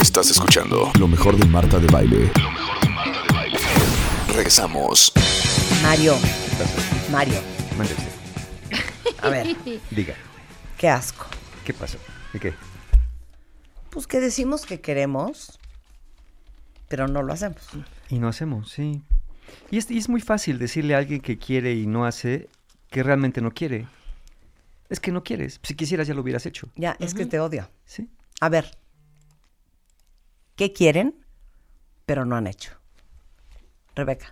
Estás escuchando lo mejor de Marta de Baile. Lo mejor de Marta de Baile. Regresamos. Mario. Mario. Mande usted. A ver, Diga, qué asco. ¿qué pasó? ¿De qué? Pues que decimos que queremos, pero no lo hacemos. Y no hacemos, sí. Y es, y es muy fácil decirle a alguien que quiere y no hace que realmente no quiere. Es que no quieres. Si quisieras ya lo hubieras hecho. Ya, es que te odio. ¿Sí? A ver, ¿qué quieren, pero no han hecho? Rebeca.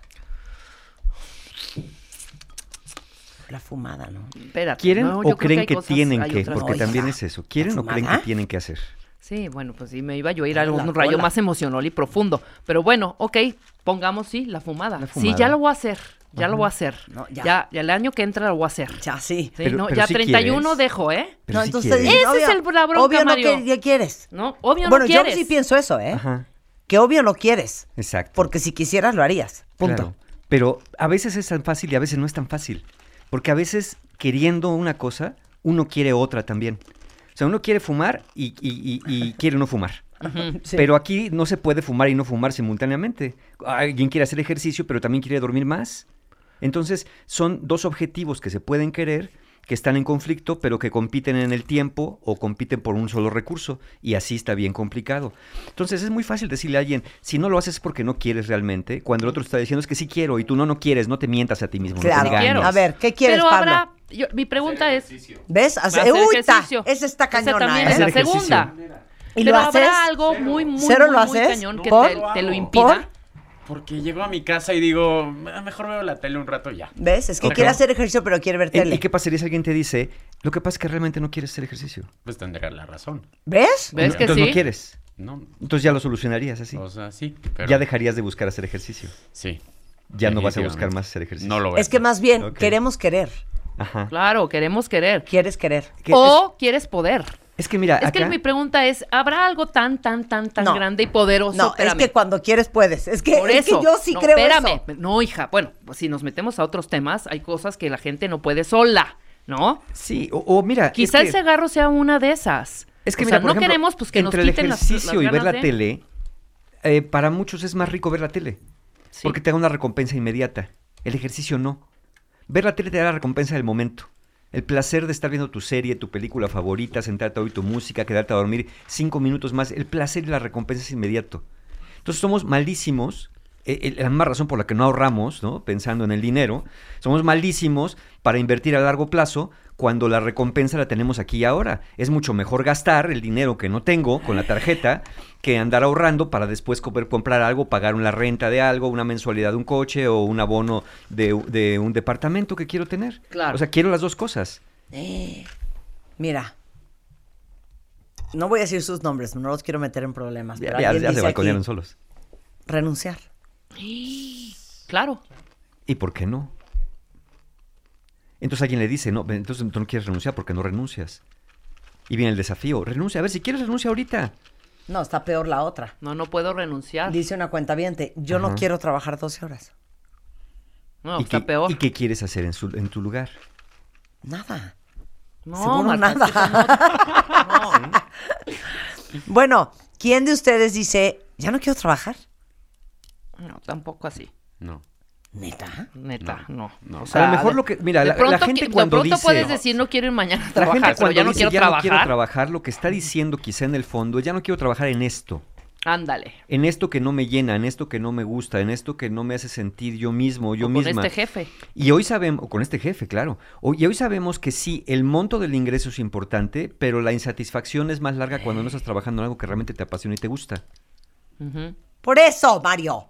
La fumada, ¿no? Espérate, ¿Quieren no, o creen que, cosas- tienen que? Porque también es eso. ¿Quieren o creen que tienen que hacer? Sí, bueno, pues sí, me iba yo a ir a un rayo cola. más emocional y profundo. Pero bueno, ok, pongamos sí, la fumada. La Sí, fumada. ya lo voy a hacer, ya lo voy a hacer. No, ya. ya. ya, el año que entra lo voy a hacer. Ya, sí. Sí, Pero- no, pero ya sí 31 quieres. dejo, ¿eh? Pero no, entonces quieres. Ese es obvio- el- la bronca, Obvio no Mario. que- ya quieres. No, obvio bueno, no yo quieres. sí pienso eso, ¿eh? Ajá. Que obvio no quieres. Exacto. Porque si quisieras lo harías. Punto. Claro. Pero a veces es tan fácil y a veces no es tan fácil. Porque a veces queriendo una cosa, uno quiere otra también. O sea, uno quiere fumar y, y- y- y quiere no fumar. Sí. Pero aquí no se puede fumar y no fumar simultáneamente. Alguien quiere hacer ejercicio, pero también quiere dormir más. Entonces, son dos objetivos que se pueden querer, que están en conflicto, pero que compiten en el tiempo o compiten por un solo recurso. Y así está bien complicado. Entonces, es muy fácil decirle a alguien, si no lo haces es porque no quieres realmente, cuando el otro está diciendo es que sí quiero y tú no, no quieres, no te mientas a ti mismo. Claro. No te engañes. A ver, ¿qué quieres, Pero Pablo? habrá, yo- mi pregunta es, ¿Ves? Hace, hacer ¡Uy, ta! ejercicio. Esa está Esa cañona, también ¿eh? es la segunda. ¿Y Pero lo haces? habrá algo muy, muy, ¿Cero muy, lo muy haces? cañón que te, te lo ¿Por? Porque llego a mi casa y digo, "Ah, mejor veo la tele un rato y ya. ¿Ves? Es que quiere hacer ejercicio, pero quiere ver ¿Y- tele. ¿Y qué pasaría si alguien te dice, lo que pasa es que realmente no quieres hacer ejercicio? Pues tendrá la razón. ¿Ves? ¿Ves que Entonces sí? no quieres. No, Entonces ya lo solucionarías así. o sea, sí. Pero, Ya dejarías de buscar hacer ejercicio. Sí. Ya no vas a buscar más hacer ejercicio. No lo voy a Es que más bien, queremos querer. Ajá. Claro, queremos querer. Quieres querer. Que O quieres poder. Es, que mira, Es que mi pregunta es, ¿habrá algo tan, tan, tan, tan No. grande y poderoso? No, es que cuando quieres puedes. Es que, Por es que yo sí No, creo espérame. eso. No, hija. Bueno, pues si nos metemos a otros temas, hay cosas que la gente no puede sola, ¿no? Sí, o, o mira. Quizá el que, cigarro sea una de esas. es que o mira, sea, por no ejemplo, queremos pues que nos entre quiten el las- las ejercicio y ver la de- tele, eh, para muchos es más rico ver la tele. Sí. Porque te da una recompensa inmediata. El ejercicio no. Ver la tele te da la recompensa del momento. El placer de estar viendo tu serie, tu película favorita, sentarte a oír tu música, quedarte a dormir cinco minutos más. El placer y la recompensa es inmediato. Entonces somos malísimos. Eh, eh, la misma razón por la que no ahorramos, ¿no? Pensando en el dinero. Somos malísimos para invertir a largo plazo cuando la recompensa la tenemos aquí y ahora. Es mucho mejor gastar el dinero que no tengo con la tarjeta que andar ahorrando para después poder comprar algo, pagar una renta de algo, una mensualidad de un coche o un abono de, de un departamento que quiero tener. Claro. O sea, quiero las dos cosas. Mira. No voy a decir sus nombres, no los quiero meter en problemas. Ya, pero ya- ya se balconearon solos. Renunciar. Claro. ¿Y por qué no? Entonces alguien le dice, no, entonces tú no quieres renunciar porque no renuncias. Y viene el desafío, renuncia, a ver, si quieres renuncia ahorita. No, está peor la otra. No, no puedo renunciar. Dice una cuenta yo no quiero trabajar 12 horas. No, ¿Y, está qué, peor. ¿Y qué quieres hacer en, su- en tu lugar? Nada. No, Seguro Marta, nada. no- no. Bueno, ¿quién de ustedes dice, ya no quiero trabajar? No, tampoco así. No. ¿Neta? Neta, no. no. O a sea, lo mejor de- lo que, mira, la, la gente que- cuando de pronto dice... puedes decir no quiero ir mañana a La trabajar, gente pero cuando ya no dice, quiero ya trabajar. no quiero trabajar, lo que está diciendo quizá en el fondo, es, ya no quiero trabajar en esto. Ándale. En esto que no me llena, en esto que no me gusta, en esto que no me hace sentir yo mismo, yo O misma. Con este jefe. Y hoy sabemos, o con este jefe, claro. Hoy, y hoy sabemos que sí, el monto del ingreso es importante, pero la insatisfacción es más larga cuando no estás trabajando en algo que realmente te apasiona y te gusta. Por eso, Mario.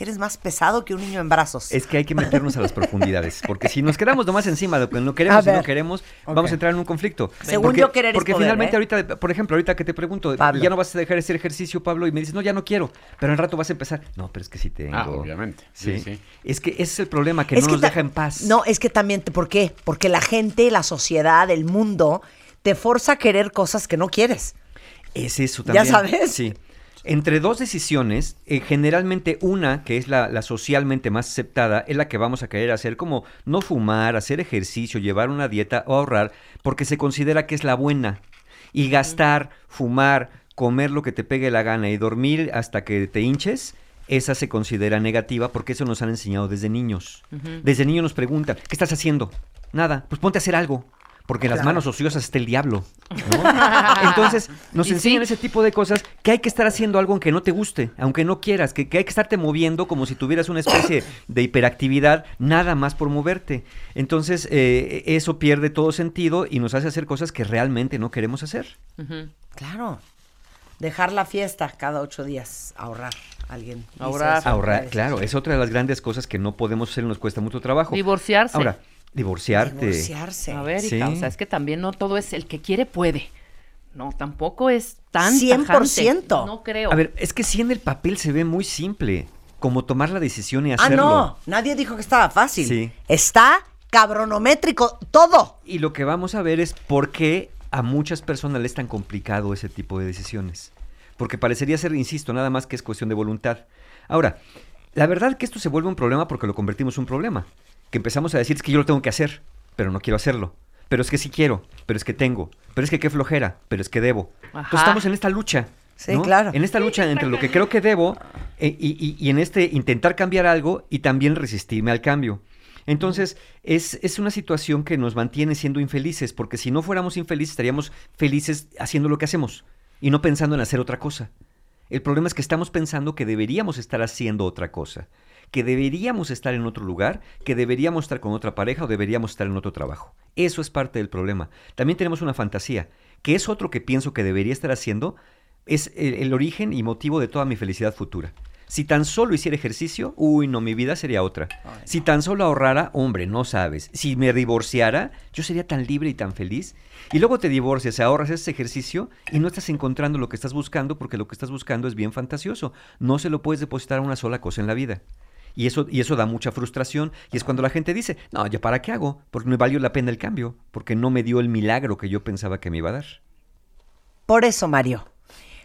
Que eres más pesado que un niño en brazos. Es que hay que meternos a las profundidades, porque si nos quedamos nomás encima de lo que no queremos y no queremos, vamos a entrar en un conflicto. Según porque, yo, querer es Porque poder, finalmente ¿eh? ahorita, por ejemplo, ahorita que te pregunto, Pablo. ya no vas a dejar de hacer ejercicio, Pablo, y me dices, no, ya no quiero, pero en rato vas a empezar. No, pero es que sí tengo. Ah, obviamente. Sí, Sí, sí. Es que ese es el problema, que Es no nos deja en paz. No, es que también, ¿por qué? Porque la gente, la sociedad, el mundo, te forza a querer cosas que no quieres. Es eso Ya también. sabes. Sí. Entre dos decisiones, eh, generalmente una, que es la, la socialmente más aceptada, es la que vamos a querer hacer, como no fumar, hacer ejercicio, llevar una dieta o ahorrar, porque se considera que es la buena. Y gastar, fumar, comer lo que te pegue la gana y dormir hasta que te hinches, esa se considera negativa porque eso nos han enseñado desde niños. Desde niños nos preguntan, ¿qué estás haciendo? Nada, pues ponte a hacer algo. Porque en las manos ociosas está el diablo. ¿no? Entonces, nos enseñan sí. ese tipo de cosas que hay que estar haciendo algo aunque no te guste, aunque no quieras, que, que hay que estarte moviendo como si tuvieras una especie de hiperactividad, nada más por moverte. Entonces, eh, eso pierde todo sentido y nos hace hacer cosas que realmente no queremos hacer. Claro. Dejar la fiesta cada ocho días. Ahorrar. Alguien. Ahorrar. Ahorrar, claro, es otra de las grandes cosas que no podemos hacer y nos cuesta mucho trabajo. Divorciarse. Ahora, divorciarte. Divorciarse. A ver, Sí. hija, o sea, es que también no todo es el que quiere puede. No, tampoco es tan 100%. tajante. No creo. A ver, es que si en el papel se ve muy simple, como tomar la decisión y Ah, hacerlo. no. Nadie dijo que estaba fácil. Sí. Está cabronométrico. Todo. Y lo que vamos a ver es por qué a muchas personas les es tan complicado ese tipo de decisiones. Porque parecería ser, insisto, nada más que es cuestión de voluntad. Ahora, la verdad que esto se vuelve un problema porque lo convertimos en un problema. Que empezamos a decir es que yo lo tengo que hacer, pero no quiero hacerlo. Pero es que sí quiero, pero es que tengo, pero es que qué flojera, pero es que debo. Ajá. Entonces estamos en esta lucha. Sí, ¿no? claro. En esta lucha entre lo que creo que debo eh, y, y- y en este intentar cambiar algo y también resistirme al cambio. Entonces, es, es una situación que nos mantiene siendo infelices, porque si no fuéramos infelices, estaríamos felices haciendo lo que hacemos y no pensando en hacer otra cosa. El problema es que estamos pensando que deberíamos estar haciendo otra cosa, que deberíamos estar en otro lugar, que deberíamos estar con otra pareja o deberíamos estar en otro trabajo. Eso es parte del problema. También tenemos una fantasía, que es otro que pienso que debería estar haciendo, es el, el origen y motivo de toda mi felicidad futura. Si tan solo hiciera ejercicio, uy, no, mi vida sería otra. Si tan solo ahorrara, hombre, no sabes. Si me divorciara, yo sería tan libre y tan feliz. Y luego te divorcias, ahorras ese ejercicio y no estás encontrando lo que estás buscando porque lo que estás buscando es bien fantasioso. No se lo puedes depositar a una sola cosa en la vida. Y eso, y eso da mucha frustración. Y es cuando la gente dice, no, ¿ya para qué hago? Porque me valió la pena el cambio, porque no me dio el milagro que yo pensaba que me iba a dar. Por eso, Mario.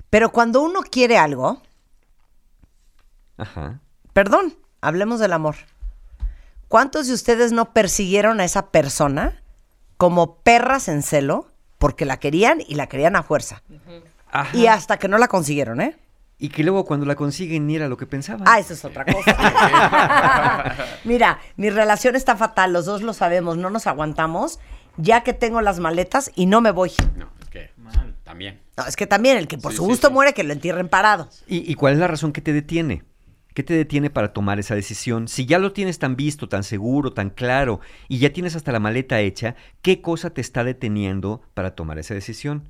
Pero cuando uno quiere algo, Ajá. perdón, hablemos del amor. ¿Cuántos de ustedes no persiguieron a esa persona como perras en celo porque la querían y la querían a fuerza? Ajá. Y hasta que no la consiguieron, ¿eh? Y que luego cuando la consiguen ni era lo que pensaban. Ah, eso es otra cosa. Mira, mi relación está fatal, los dos lo sabemos, no nos aguantamos, ya que tengo las maletas y no me voy. No, es que también. No, es que también el que por Sí, su sí, gusto sí. muere, que lo entierren parado. ¿Y, y cuál es la razón que te detiene? ¿Qué te detiene para tomar esa decisión? Si ya lo tienes tan visto, tan seguro, tan claro, y ya tienes hasta la maleta hecha, ¿qué cosa te está deteniendo para tomar esa decisión?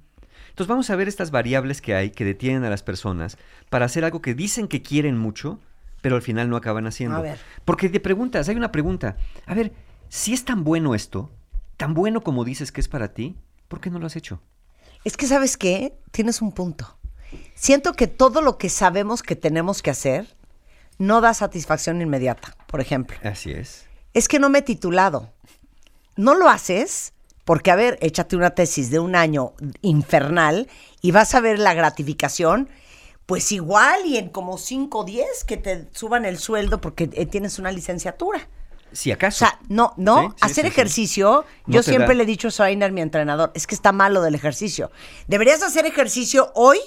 Entonces vamos a ver estas variables que hay que detienen a las personas para hacer algo que dicen que quieren mucho, pero al final no acaban haciendo. A ver. Porque te preguntas, hay una pregunta, a ver, si es tan bueno esto, tan bueno como dices que es para ti, ¿por qué no lo has hecho? Es que, ¿sabes qué? Tienes un punto. Siento que todo lo que sabemos que tenemos que hacer no da satisfacción inmediata, por ejemplo. Así es. Es que no me he titulado. No lo haces porque, a ver, échate una tesis de un año infernal y vas a ver la gratificación, pues igual y en como 5 o 10 que te suban el sueldo porque eh, tienes una licenciatura. Si O acaso. sea, no, no, Sí, sí, hacer sí, ejercicio, No yo siempre da. le he dicho a Sorainer, mi entrenador, es que está malo del ejercicio. Deberías hacer ejercicio hoy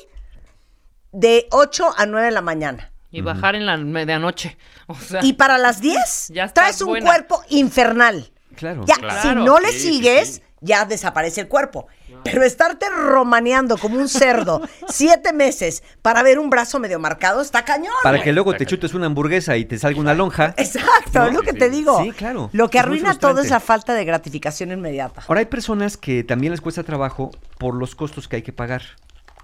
de 8 a 9 de la mañana. Y bajar en la medianoche. O sea, Y para las 10 Ya traes un buena. cuerpo infernal. Claro. Ya, Claro. si no le Sí, sigues, sí. ya desaparece el cuerpo. Pero estarte romaneando como un cerdo siete meses para ver un brazo medio marcado está cañón. Para que luego te chutes una hamburguesa y te salga una lonja. Exacto, es lo que te digo. Sí, claro. Lo que arruina todo es la falta de gratificación inmediata. Ahora hay personas que también les cuesta trabajo por los costos que hay que pagar.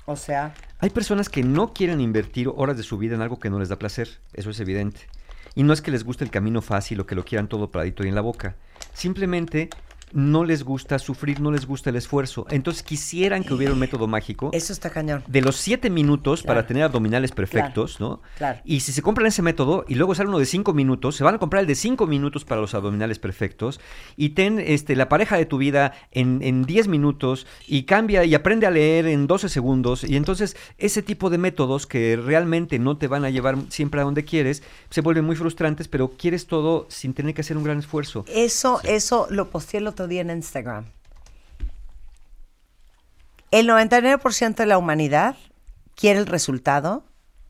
O sea, Hay personas que no quieren invertir horas de su vida en algo que no les da placer, eso es evidente. Y no es que les guste el camino fácil o que lo quieran todo paradito y en la boca. Simplemente no les gusta sufrir, no les gusta el esfuerzo. Entonces quisieran que hubiera un método mágico eso está cañón. de los siete minutos para tener abdominales perfectos, ¿no? claro. Y si se compran ese método y luego sale uno de cinco minutos, se van a comprar el de cinco minutos para los abdominales perfectos y ten este, la pareja de tu vida en, en 10 minutos y cambia y aprende a leer en 12 segundos. Y entonces ese tipo de métodos que realmente no te van a llevar siempre a donde quieres, se vuelven muy frustrantes, pero quieres todo sin tener que hacer un gran esfuerzo. Eso, eso lo posteé el otro día en Instagram. El 99% de la humanidad quiere el resultado,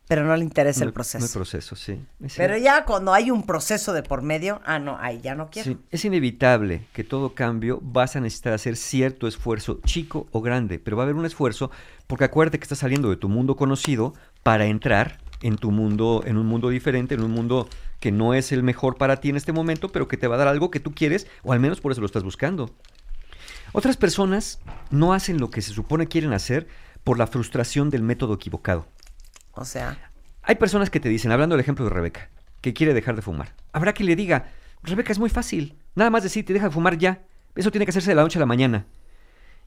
pero no le interesa No el proceso. No hay proceso, sí. Pero ya cuando hay un proceso de por medio, ah, no, ahí ya no quiero. Sí, es inevitable que todo cambio vas a necesitar hacer cierto esfuerzo, chico o grande, pero va a haber un esfuerzo porque acuérdate que estás saliendo de tu mundo conocido para entrar en tu mundo, en un mundo diferente, en un mundo que no es el mejor para ti en este momento, pero que te va a dar algo que tú quieres, o al menos por eso lo estás buscando. Otras personas no hacen lo que se supone quieren hacer por la frustración del método equivocado. O sea, Hay personas que te dicen, hablando del ejemplo de Rebeca, que quiere dejar de fumar. Habrá que le diga, Rebeca, es muy fácil. Nada más decirte, deja de fumar ya. Eso tiene que hacerse de la noche a la mañana.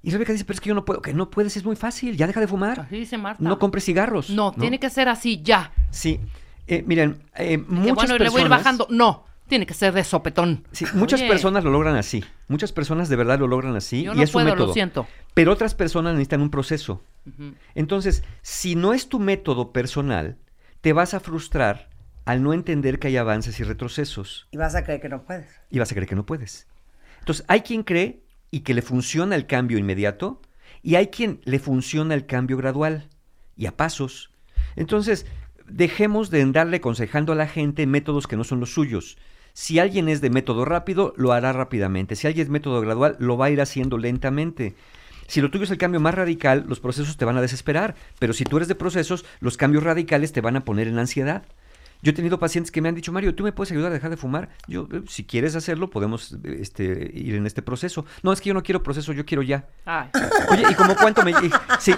Y Rebeca dice, pero es que yo no puedo. Que no puedes, es muy fácil. Ya deja de fumar. Así dice Marta. No compres cigarros. No, tiene que ser así ya. Sí. Eh, miren, eh, muchas bueno, y le voy a ir personas- bajando. No, tiene que ser de sopetón. Sí, muchas Oye, personas lo logran así. Muchas personas de verdad lo logran así. Yo y no es un puedo, lo método. siento. Pero otras personas necesitan un proceso. Entonces, si no es tu método personal, te vas a frustrar al no entender que hay avances y retrocesos. y vas a creer que no puedes. y vas a creer que no puedes. Entonces, hay quien cree y que le funciona el cambio inmediato y hay quien le funciona el cambio gradual y a pasos. Entonces, dejemos de andarle aconsejando a la gente métodos que no son los suyos. Si alguien es de método rápido, lo hará rápidamente. Si alguien es método gradual, lo va a ir haciendo lentamente. Si lo tuyo es el cambio más radical, los procesos te van a desesperar. Pero si tú eres de procesos, los cambios radicales te van a poner en ansiedad. Yo he tenido pacientes que me han dicho, Mario, ¿tú me puedes ayudar a dejar de fumar? Yo, eh, si quieres hacerlo, podemos este, ir en este proceso. No, es que yo no quiero proceso, yo quiero ya. Ay, Oye, ¿y como cuánto me, y- sí,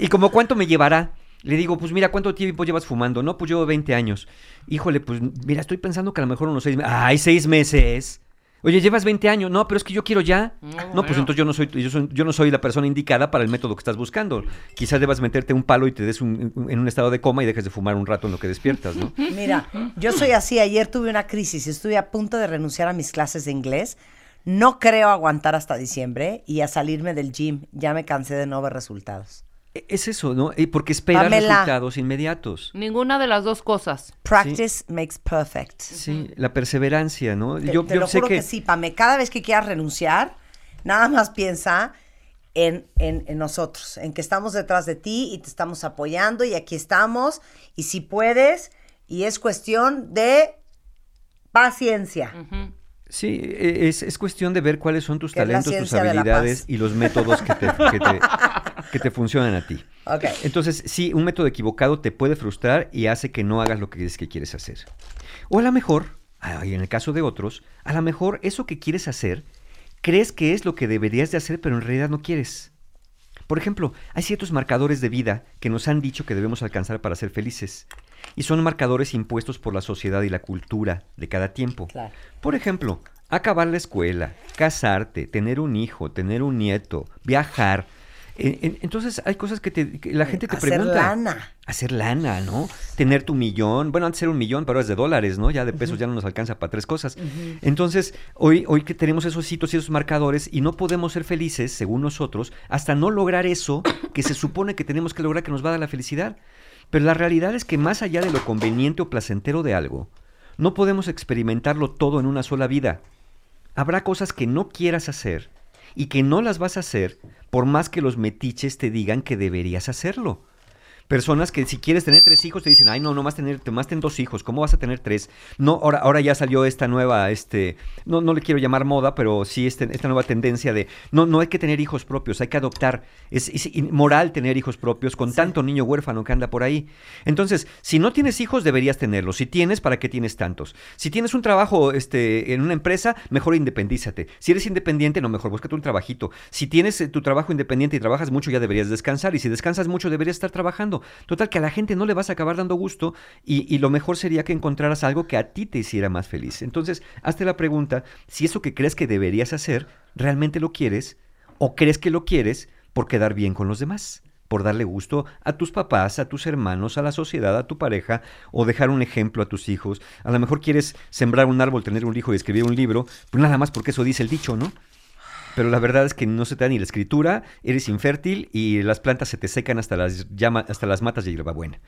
¿y como cuánto me llevará? Le digo, pues mira, ¿cuánto tiempo llevas fumando? No, pues llevo 20 años. Híjole, pues mira, estoy pensando que a lo mejor unos seis meses. ¡Ay, seis meses! Oye, llevas 20 años. No, pero es que yo quiero ya. No, No, pues entonces yo no soy, yo, soy- yo no soy la persona indicada para el método que estás buscando. Quizás debas meterte un palo y te des un- un- en un estado de coma y dejes de fumar un rato en lo que despiertas, ¿no? Mira, yo soy así. Ayer tuve una crisis. Estuve a punto de renunciar a mis clases de inglés. No creo aguantar hasta diciembre y a salirme del gym. Ya me cansé de no ver resultados. E- Es eso, ¿no? Porque Pamela. resultados inmediatos. ninguna de las dos cosas. Practice makes perfect. Sí, la perseverancia, ¿no? Te, yo te yo lo sé juro que... que sí, Pame. Cada vez que quieras renunciar, nada más piensa en, en- en nosotros, en que estamos detrás de ti y te estamos apoyando y aquí estamos. Y si puedes, y es cuestión de paciencia. Sí, e- es, es cuestión de ver cuáles son tus Que talentos, tus habilidades y los métodos que te, que te- que te funcionan a ti. Entonces, sí, un método equivocado te puede frustrar y hace que no hagas lo que es que quieres hacer. O a lo mejor, ah, y en el caso de otros, a lo mejor eso que quieres hacer, crees que es lo que deberías de hacer, pero en realidad no quieres. Por ejemplo, hay ciertos marcadores de vida que nos han dicho que debemos alcanzar para ser felices. Y son marcadores impuestos por la sociedad y la cultura de cada tiempo. Claro. Por ejemplo, acabar la escuela, casarte, tener un hijo, tener un nieto, viajar. En- en- entonces hay cosas que, te- que la gente te Hacer pregunta. lana. Hacer lana, ¿no? Tener tu millón. Bueno, antes era un millón, pero es de dólares, ¿no? Ya de pesos ya no nos alcanza para tres cosas. Entonces, hoy, hoy que tenemos esos hitos y esos marcadores y no podemos ser felices, según nosotros, hasta no lograr eso que se supone que tenemos que lograr que nos va a dar la felicidad. Pero la realidad es que más allá de lo conveniente o placentero de algo, no podemos experimentarlo todo en una sola vida. Habrá cosas que no quieras hacer y que no las vas a hacer por más que los metiches te digan que deberías hacerlo. Personas que si quieres tener tres hijos te dicen, ay no, no más tener, más ten dos hijos, ¿cómo vas a tener tres? No, ahora, ahora ya salió esta nueva, este, no, no le quiero llamar moda, pero sí este- esta nueva tendencia de, no, no hay que tener hijos propios, hay que adoptar. Es, es inmoral tener hijos propios con tanto niño huérfano que anda por ahí. Entonces, si no tienes hijos, deberías tenerlos. Si tienes, ¿para qué tienes tantos? Si tienes un trabajo este, en una empresa, mejor independízate. Si eres independiente, no, mejor búscate un trabajito. Si tienes eh, tu trabajo independiente y trabajas mucho, ya deberías descansar. Y si descansas mucho, deberías estar trabajando. Total, que a la gente no le vas a acabar dando gusto y, y lo mejor sería que encontraras algo que a ti te hiciera más feliz. Entonces, hazte la pregunta si eso que crees que deberías hacer, realmente lo quieres o crees que lo quieres por quedar bien con los demás por darle gusto a tus papás, a tus hermanos, a la sociedad, a tu pareja, o dejar un ejemplo a tus hijos. A lo mejor quieres sembrar un árbol, tener un hijo y escribir un libro, pues nada más porque eso dice el dicho, ¿no? Pero la verdad es que no se te da ni la escritura, eres infértil y las plantas se te secan hasta las, llama, hasta las matas de hierbabuena.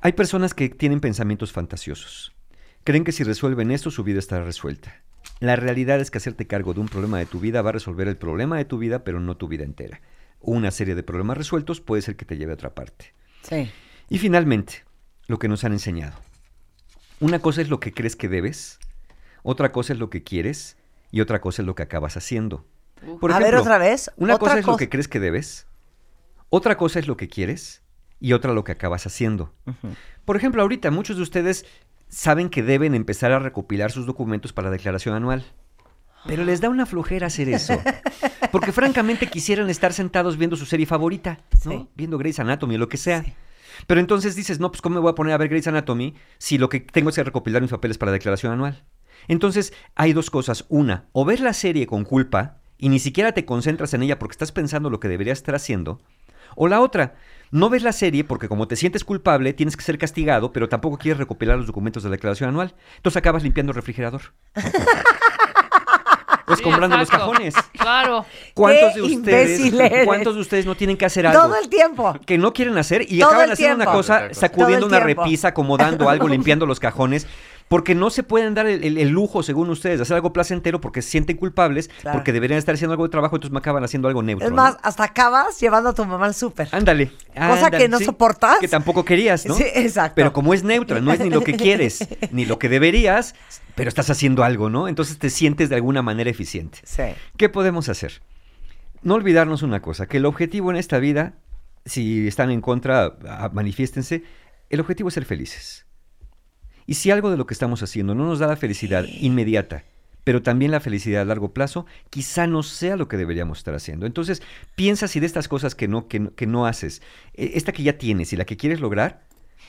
Hay personas que tienen pensamientos fantasiosos. Creen que si resuelven esto, su vida estará resuelta. La realidad es que hacerte cargo de un problema de tu vida va a resolver el problema de tu vida, pero no tu vida entera. Una serie de problemas resueltos puede ser que te lleve a otra parte. Sí. Y finalmente, lo que nos han enseñado. Una cosa es lo que crees que debes, otra cosa es lo que quieres y otra cosa es lo que acabas haciendo. Por A ver, otra vez. Una Otra cosa es lo que crees que debes, otra cosa es lo que quieres y otra lo que acabas haciendo. Por ejemplo, ahorita muchos de ustedes saben que deben empezar a recopilar sus documentos para la declaración anual. Pero les da una flojera hacer eso. Porque francamente quisieran estar sentados viendo su serie favorita, ¿no? Sí. Viendo Grey's Anatomy o lo que sea. Pero entonces dices, no, pues ¿cómo me voy a poner a ver Grey's Anatomy si lo que tengo es que recopilar mis papeles para la declaración anual? Entonces hay dos cosas. Una, o ver la serie con culpa y ni siquiera te concentras en ella porque estás pensando lo que deberías estar haciendo. O la otra, no ves la serie porque como te sientes culpable tienes que ser castigado, pero tampoco quieres recopilar los documentos de la declaración anual. Entonces acabas limpiando el refrigerador. o escombrando los cajones. Claro. ¿Cuántos Qué de ustedes, cuántos de ustedes no tienen que hacer algo? Todo el tiempo. que no quieren hacer y Todo acaban haciendo una cosa, sacudiendo una repisa, acomodando algo, limpiando los cajones, porque no se pueden dar el, el- el lujo, según ustedes, de hacer algo placentero porque se sienten culpables, Claro. porque deberían estar haciendo algo de trabajo, entonces me acaban haciendo algo neutro. Es ¿no? más, hasta acabas llevando a tu mamá al súper. Ándale. Cosa ándale, que no soportas. Que tampoco querías, ¿no? Sí, exacto. Pero como es neutra, no es ni lo que quieres, ni lo que deberías, pero estás haciendo algo, ¿no? Entonces te sientes de alguna manera eficiente. Sí. ¿Qué podemos hacer? No olvidarnos una cosa, que el objetivo en esta vida, si están en contra, manifiéstense, el objetivo es ser felices. Y si algo de lo que estamos haciendo no nos da la felicidad inmediata, pero también la felicidad a largo plazo, quizá no sea lo que deberíamos estar haciendo. Entonces, piensa si de estas cosas que no, que, no- que no haces, eh, esta que ya tienes y la que quieres lograr,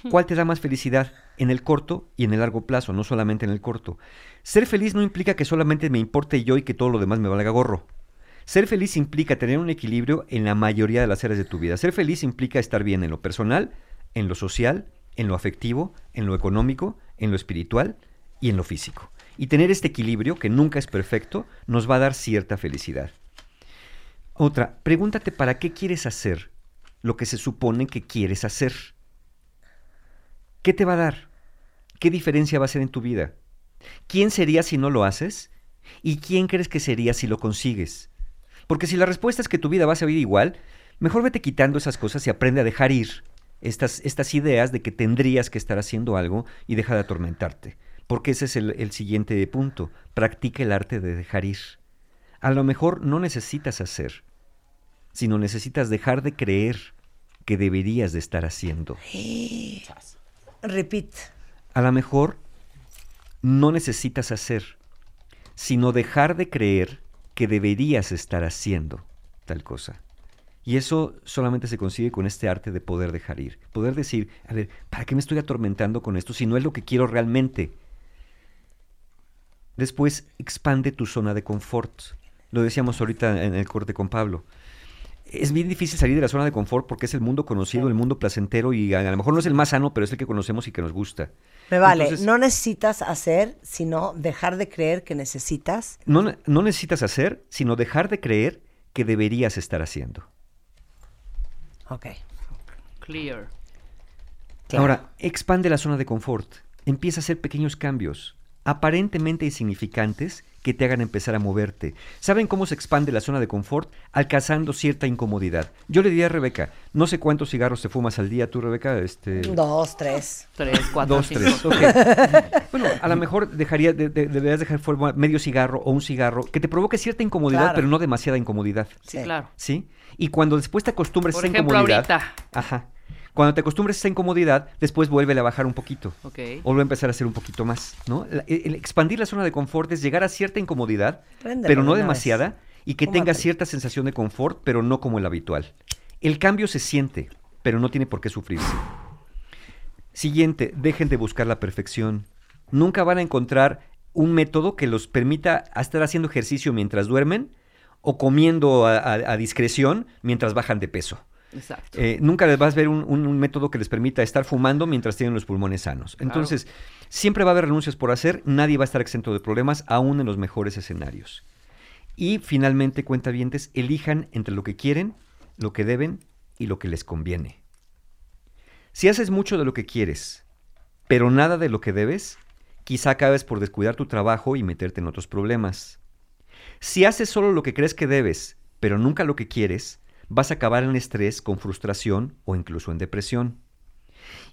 ¿cuál te da más felicidad en el corto y en el largo plazo, no solamente en el corto? Ser feliz no implica que solamente me importe yo y que todo lo demás me valga gorro. Ser feliz implica tener un equilibrio en la mayoría de las áreas de tu vida. Ser feliz implica estar bien en lo personal, en lo social, en lo afectivo, en lo económico, en lo espiritual y en lo físico. Y tener este equilibrio, que nunca es perfecto, nos va a dar cierta felicidad. Otra, pregúntate para qué quieres hacer lo que se supone que quieres hacer. ¿Qué te va a dar? ¿Qué diferencia va a hacer en tu vida? ¿Quién serías si no lo haces? ¿Y quién crees que serías si lo consigues? Porque si la respuesta es que tu vida va a seguir igual, mejor vete quitando esas cosas y aprende a dejar ir estas, estas ideas de que tendrías que estar haciendo algo y deja de atormentarte. Porque ese es el, el siguiente punto. Practica el arte de dejar ir. A lo mejor no necesitas hacer, sino necesitas dejar de creer que deberías de estar haciendo. Repeat. A lo mejor no necesitas hacer, sino dejar de creer que deberías estar haciendo tal cosa. Y eso solamente se consigue con este arte de poder dejar ir. Poder decir, a ver, ¿para qué me estoy atormentando con esto si no es lo que quiero realmente? Después, expande tu zona de confort. Lo decíamos ahorita en el corte con Pablo. Es bien difícil salir de la zona de confort porque es el mundo conocido, el mundo placentero y a, lo mejor no es el más sano, pero es el que conocemos y que nos gusta. Me vale, Entonces, no necesitas hacer, sino dejar de creer que necesitas. no, no necesitas hacer, sino dejar de creer que deberías estar haciendo. Ok. Clear. Claro. Ahora, expande la zona de confort. Empieza a hacer pequeños cambios, aparentemente insignificantes, que te hagan empezar a moverte. ¿Saben cómo se expande la zona de confort? Alcanzando cierta incomodidad. Yo le diría a Rebeca, no sé cuántos cigarros te fumas al día tú, Rebeca. Este, Dos, tres. Tres, cuatro, Dos, cinco. tres, ok. bueno, a lo mejor dejaría, de- de- deberías dejar fuera medio cigarro o un cigarro que te provoque cierta incomodidad, Claro. pero no demasiada incomodidad. Sí, Sí. claro. ¿Sí? Y cuando después te acostumbres Por a esa ejemplo, incomodidad. ahorita. Ajá. Cuando te acostumbres a esa incomodidad, después vuelve a bajar un poquito. Ok. O vuelve a empezar a hacer un poquito más, ¿no? La- el, expandir la zona de confort es llegar a cierta incomodidad, Préndelo pero no demasiada, vez. y que tenga cierta sensación de confort, pero no como el habitual. El cambio se siente, pero no tiene por qué sufrirse. Siguiente, dejen de buscar la perfección. Nunca van a encontrar un método que los permita estar haciendo ejercicio mientras duermen o comiendo a, a- a discreción mientras bajan de peso. Exacto. Eh, nunca les vas a ver un, un- un método que les permita estar fumando mientras tienen los pulmones sanos. Entonces, siempre va a haber renuncias por hacer, nadie va a estar exento de problemas, aún en los mejores escenarios. Y finalmente, cuentavientes, elijan entre lo que quieren, lo que deben y lo que les conviene. Si haces mucho de lo que quieres, pero nada de lo que debes, quizá acabes por descuidar tu trabajo y meterte en otros problemas. Si haces solo lo que crees que debes, pero nunca lo que quieres, vas a acabar en estrés, con frustración o incluso en depresión.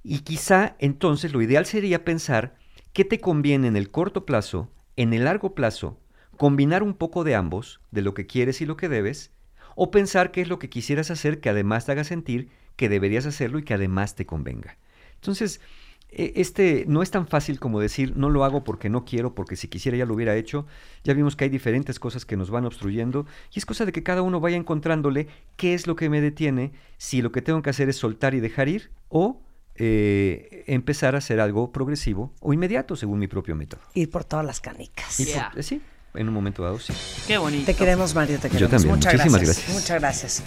Y quizá entonces lo ideal sería pensar qué te conviene en el corto plazo, en el largo plazo, combinar un poco de ambos, de lo que quieres y lo que debes, o pensar qué es lo que quisieras hacer que además te haga sentir que deberías hacerlo y que además te convenga. Entonces, este no es tan fácil como decir no lo hago porque no quiero, porque si quisiera ya lo hubiera hecho. Ya vimos que hay diferentes cosas que nos van obstruyendo y es cosa de que cada uno vaya encontrándole qué es lo que me detiene, si lo que tengo que hacer es soltar y dejar ir o eh, empezar a hacer algo progresivo o inmediato según mi propio método. Ir por todas las canicas. Y por- Yeah. eh, sí, en un momento dado sí. Qué bonito. Te queremos, Mario, te Yo queremos. también, Muchas muchísimas gracias. gracias. Muchas gracias.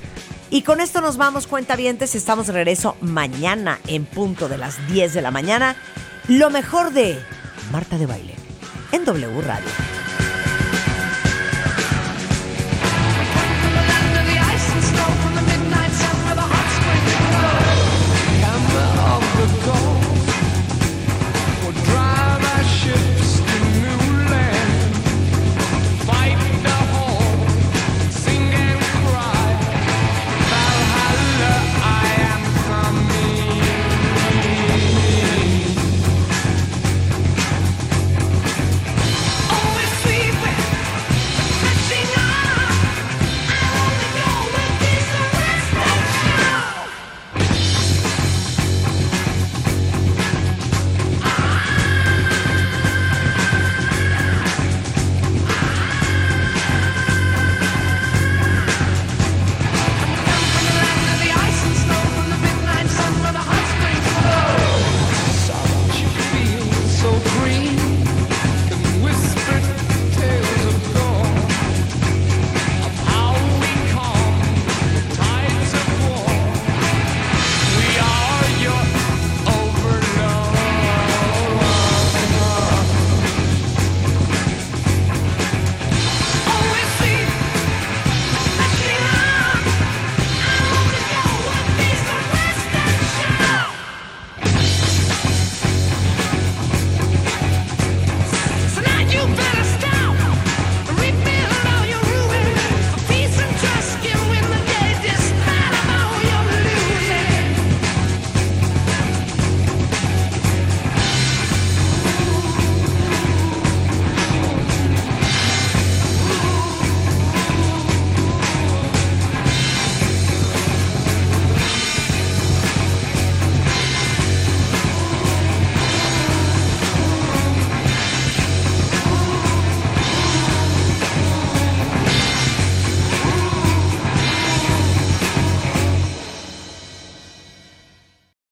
Y con esto nos vamos, cuentavientes. Estamos de regreso mañana en punto de las 10 de la mañana. Lo mejor de Marta de Baile en W Radio.